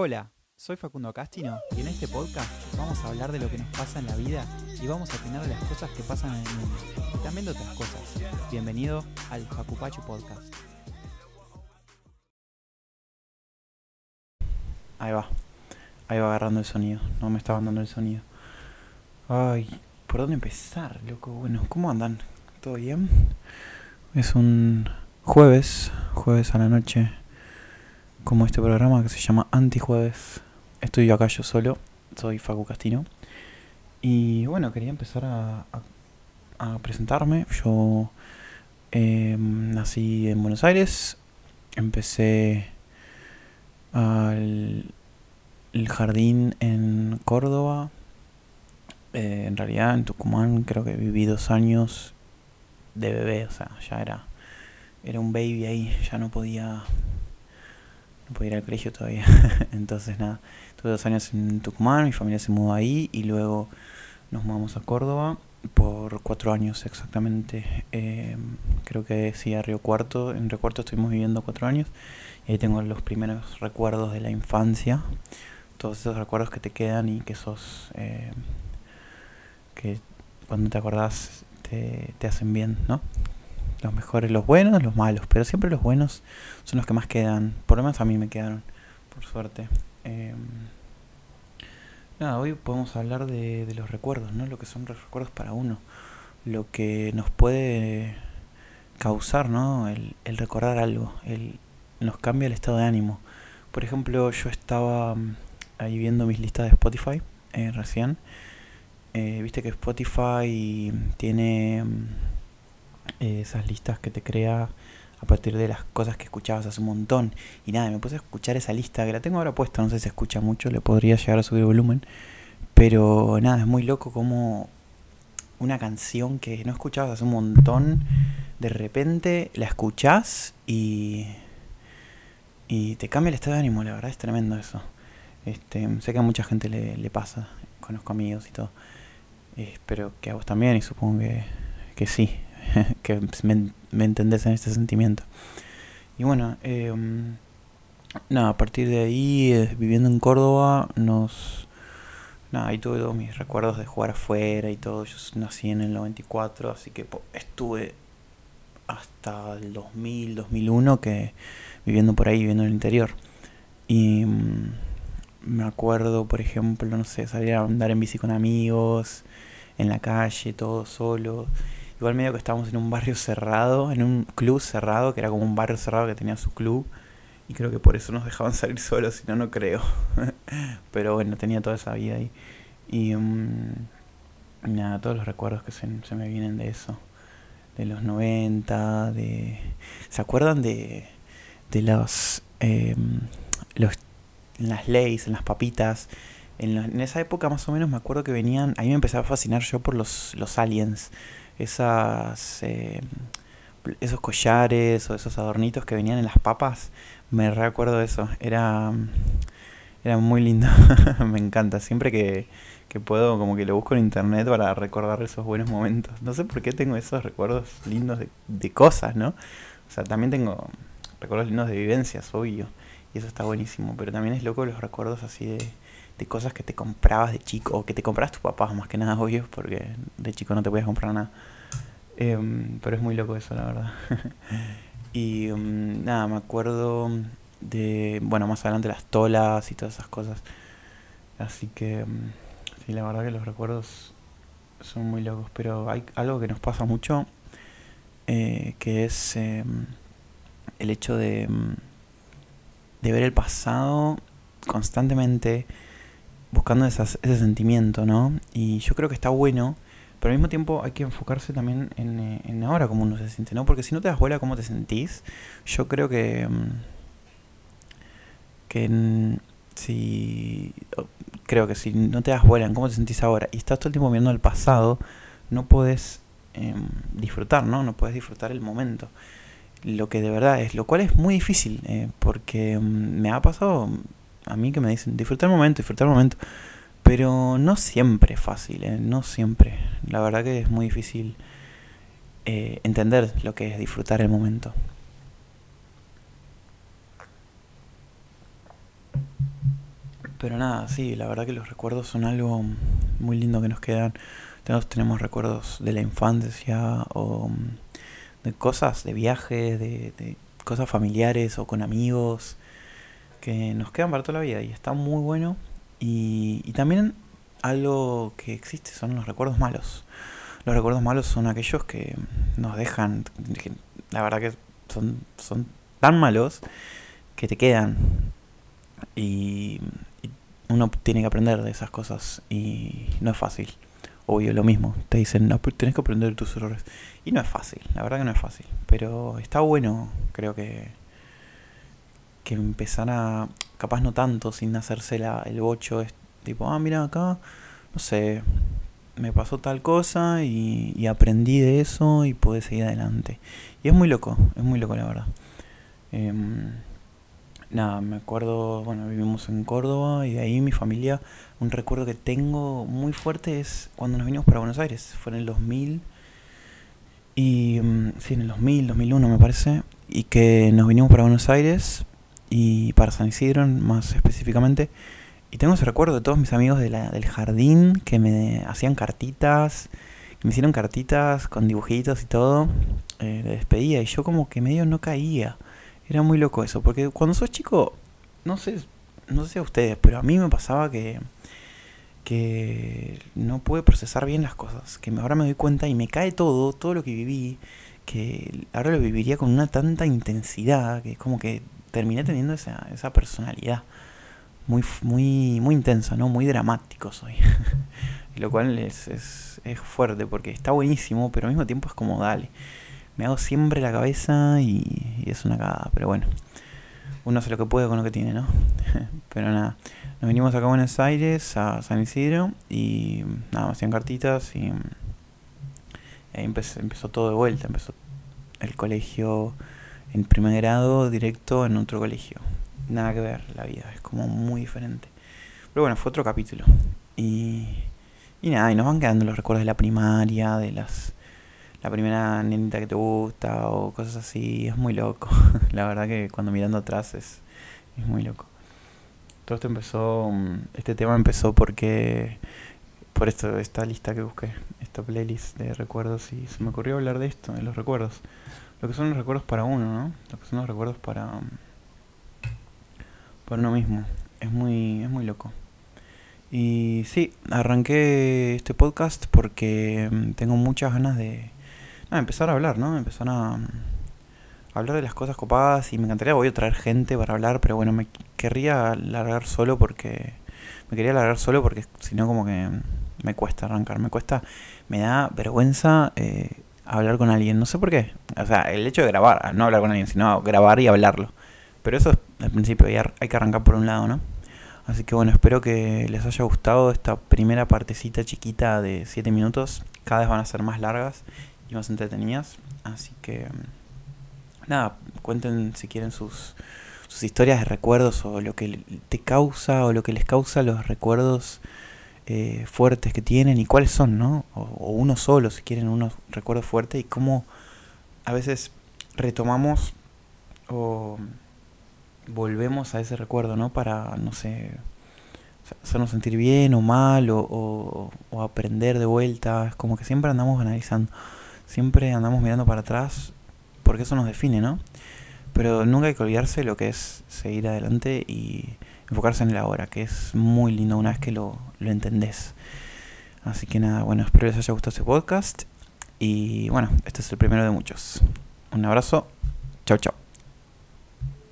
Hola, soy Facundo Castino y en este podcast vamos a hablar de lo que nos pasa en la vida y vamos a opinar de las cosas que pasan en el mundo y también de otras cosas. Bienvenido al Facupachu Podcast. Ahí va, ahí va agarrando el sonido, no me estaba dando el sonido. Ay, ¿por dónde empezar, loco? Bueno, ¿cómo andan? ¿Todo bien? Es un jueves, jueves a la noche, como este programa que se llama Antijueves. Estoy acá yo solo, soy Facu Castino. Y bueno, quería empezar a, presentarme. Yo eh, nací en Buenos Aires, empecé al jardín en Córdoba. Eh, en realidad en Tucumán creo que viví dos años de bebé, o sea, ya era, era un baby ahí, ya no podía, no podía ir al colegio todavía. Entonces nada, tuve dos años en Tucumán, mi familia se mudó ahí y luego nos mudamos a Córdoba por cuatro años exactamente. Eh, creo que sí, a Río Cuarto. En Río Cuarto estuvimos viviendo cuatro años y ahí tengo los primeros recuerdos de la infancia. Todos esos recuerdos que te quedan y que sos... eh, que cuando te acordás te, te hacen bien, ¿no? Los mejores, los buenos, los malos, pero siempre los buenos son los que más quedan. Por lo menos a mí me quedaron, por suerte. Eh, nada, hoy podemos hablar de, los recuerdos, ¿no? Lo que son los recuerdos para uno. Lo que nos puede causar, ¿no? El, el recordar algo. El, nos cambia el estado de ánimo. Por ejemplo, yo estaba mm, ahí viendo mis listas de Spotify eh, recién. Eh, Viste que Spotify tiene mm, esas listas que te crea a partir de las cosas que escuchabas hace un montón. Y nada, me puse a escuchar esa lista, que la tengo ahora puesta, no sé si escucha mucho, le podría llegar a subir volumen. Pero nada, es muy loco como una canción que no escuchabas hace un montón, de repente la escuchás y, y te cambia el estado de ánimo, la verdad es tremendo eso. Este, sé que a mucha gente le, le pasa, conozco amigos y todo. Espero que a vos también y supongo que, que sí, que me, me entendés en este sentimiento. Y bueno, eh, nada, a partir de ahí, eh, viviendo en Córdoba, nos... Nada, ahí tuve todos mis recuerdos de jugar afuera y todo. Yo nací en el 94, así que po- estuve hasta el 2000, 2001 que viviendo por ahí, viviendo en el interior. Y mm, me acuerdo, por ejemplo, no sé, salir a andar en bici con amigos, en la calle, todo solo. Igual medio que estábamos en un barrio cerrado, en un club cerrado, que era como un barrio cerrado que tenía su club. Y creo que por eso nos dejaban salir solos, si no, no creo. Pero bueno, tenía toda esa vida ahí. Y mm, nada, todos los recuerdos que se, me vienen de eso. De los 90, de... ¿Se acuerdan de, de los, em, los... en las leyes, en las papitas? En, la- en esa época más o menos me acuerdo que venían... A mí me empezaba a fascinar yo por los, los aliens. Esas... em, esos collares o esos adornitos que venían en las papas. Me recuerdo eso. Era... Era muy lindo. me encanta. Siempre que, que puedo como que lo busco en internet para recordar esos buenos momentos. No sé por qué tengo esos recuerdos lindos de, de cosas, ¿no? O sea, también tengo recuerdos lindos de vivencias, obvio. Y eso está buenísimo. Pero también es loco los recuerdos así de, de cosas que te comprabas de chico. O que te comprabas tus papás, más que nada, obvio. Porque de chico no te podías comprar nada. Em, pero es muy loco eso, la verdad. y em, nada, me acuerdo de, bueno, más adelante las tolas y todas esas cosas. Así que, em, sí, la verdad que los recuerdos son muy locos. Pero hay algo que nos pasa mucho, eh, que es el hecho de, de ver el pasado constantemente buscando ese sentimiento, ¿no? Y yo creo que está bueno, pero al mismo tiempo hay que enfocarse también en, eh, en ahora cómo uno se siente, ¿no? Porque si no te das bola cómo te sentís, yo creo que... em, que si creo que si no te das bola en cómo te sentís ahora y estás todo el tiempo viendo el pasado, no puedes em, disfrutar, ¿no? No puedes disfrutar el momento. Lo que de verdad es, lo cual es muy difícil, eh, porque em, me ha pasado a mí que me dicen disfrutar el momento, disfrutar el momento, pero no siempre es fácil, eh, no siempre. La verdad que es muy difícil eh, entender lo que es disfrutar el momento. Pero nada, sí, la verdad que los recuerdos son algo muy lindo que nos quedan. Todos tenemos recuerdos de la infancia o mm, de cosas, de viajes, de, de cosas familiares o con amigos que nos quedan para toda la vida y está muy bueno. Y, y también algo que existe son los recuerdos malos. Los recuerdos malos son aquellos que nos dejan, la verdad que son, son tan malos que te quedan. Y, uno tiene que aprender de esas cosas y no es fácil. Obvio, lo mismo. Te dicen, no, tienes que aprender de tus errores. Y no es fácil, la verdad que no es fácil. Pero está bueno, creo que, que empezar a, capaz no tanto, sin hacerse la, el bocho, es tipo, ah, mira acá, no sé, me pasó tal cosa y, aprendí de eso y pude seguir adelante. Y es muy loco, es muy loco la verdad. Eh, nada, me acuerdo, bueno, vivimos en Córdoba y de ahí mi familia, un recuerdo que tengo muy fuerte es cuando nos vinimos para Buenos Aires, fue en el 2000, y mm, sí, en el 2000, 2001 me parece, y que nos vinimos para Buenos Aires y para San Isidro más específicamente, y tengo ese recuerdo de todos mis amigos de del jardín que me hacían cartitas, me hicieron cartitas con dibujitos y todo, eh, de despedida, y yo como que medio no caía era muy loco eso, porque cuando sos chico, no sé, no sé a ustedes, pero a mí me pasaba que que no pude procesar bien las cosas, que ahora me doy cuenta y me cae todo, todo lo que viví, que ahora lo viviría con una tanta intensidad, que es como que terminé teniendo esa, esa personalidad muy, muy, muy intensa, ¿no? Muy dramático soy. lo cual es, es, es fuerte porque está buenísimo, pero al mismo tiempo es como dale me hago siempre la cabeza y, es una cagada, pero bueno, uno hace lo que puede con lo que tiene, ¿no? pero nada, nos vinimos acá a Buenos Aires, a San Isidro, y nada, me hacían cartitas y, ahí empezó, empezó todo de vuelta, empezó el colegio en primer grado directo en otro colegio. Nada que ver la vida, es como muy diferente. Pero bueno, fue otro capítulo. Y, y nada, y nos van quedando los recuerdos de la primaria, de las la primera nenita que te gusta o cosas así, es muy loco. la verdad que cuando mirando atrás es, es muy loco. Todo esto empezó, mm, este tema empezó porque, por esto, esta lista que busqué, esta playlist de recuerdos y se me ocurrió hablar de esto, de los recuerdos. Lo que son los recuerdos para uno, ¿no? Lo que son los recuerdos para, mm, para uno mismo. Es muy, es muy loco. Y sí, arranqué este podcast porque mm, tengo muchas ganas de, Ah, empezar a hablar, ¿no? Empezar a, hablar de las cosas copadas y me encantaría, voy a traer gente para hablar, pero bueno, me querría largar solo porque... Me quería largar solo porque si no como que me cuesta arrancar, me cuesta, me da vergüenza eh, hablar con alguien, no sé por qué. O sea, el hecho de grabar, no hablar con alguien, sino grabar y hablarlo. Pero eso es al principio, hay que arrancar por un lado, ¿no? Así que bueno, espero que les haya gustado esta primera partecita chiquita de 7 minutos. Cada vez van a ser más largas y más entretenidas. Así que, nada, cuenten si quieren sus, sus historias de recuerdos o lo que te causa o lo que les causa los recuerdos eh, fuertes que tienen y cuáles son, ¿no? O, uno solo, si quieren, unos recuerdos fuertes y cómo a veces retomamos o volvemos a ese recuerdo, ¿no? Para, no sé, hacernos sentir bien o mal o, o aprender de vuelta. Es como que siempre andamos analizando siempre andamos mirando para atrás porque eso nos define, ¿no? Pero nunca hay que olvidarse lo que es seguir adelante y enfocarse en el ahora, que es muy lindo una vez que lo, lo entendés. Así que nada, bueno, espero les haya gustado este podcast y bueno, este es el primero de muchos. Un abrazo, chao chao.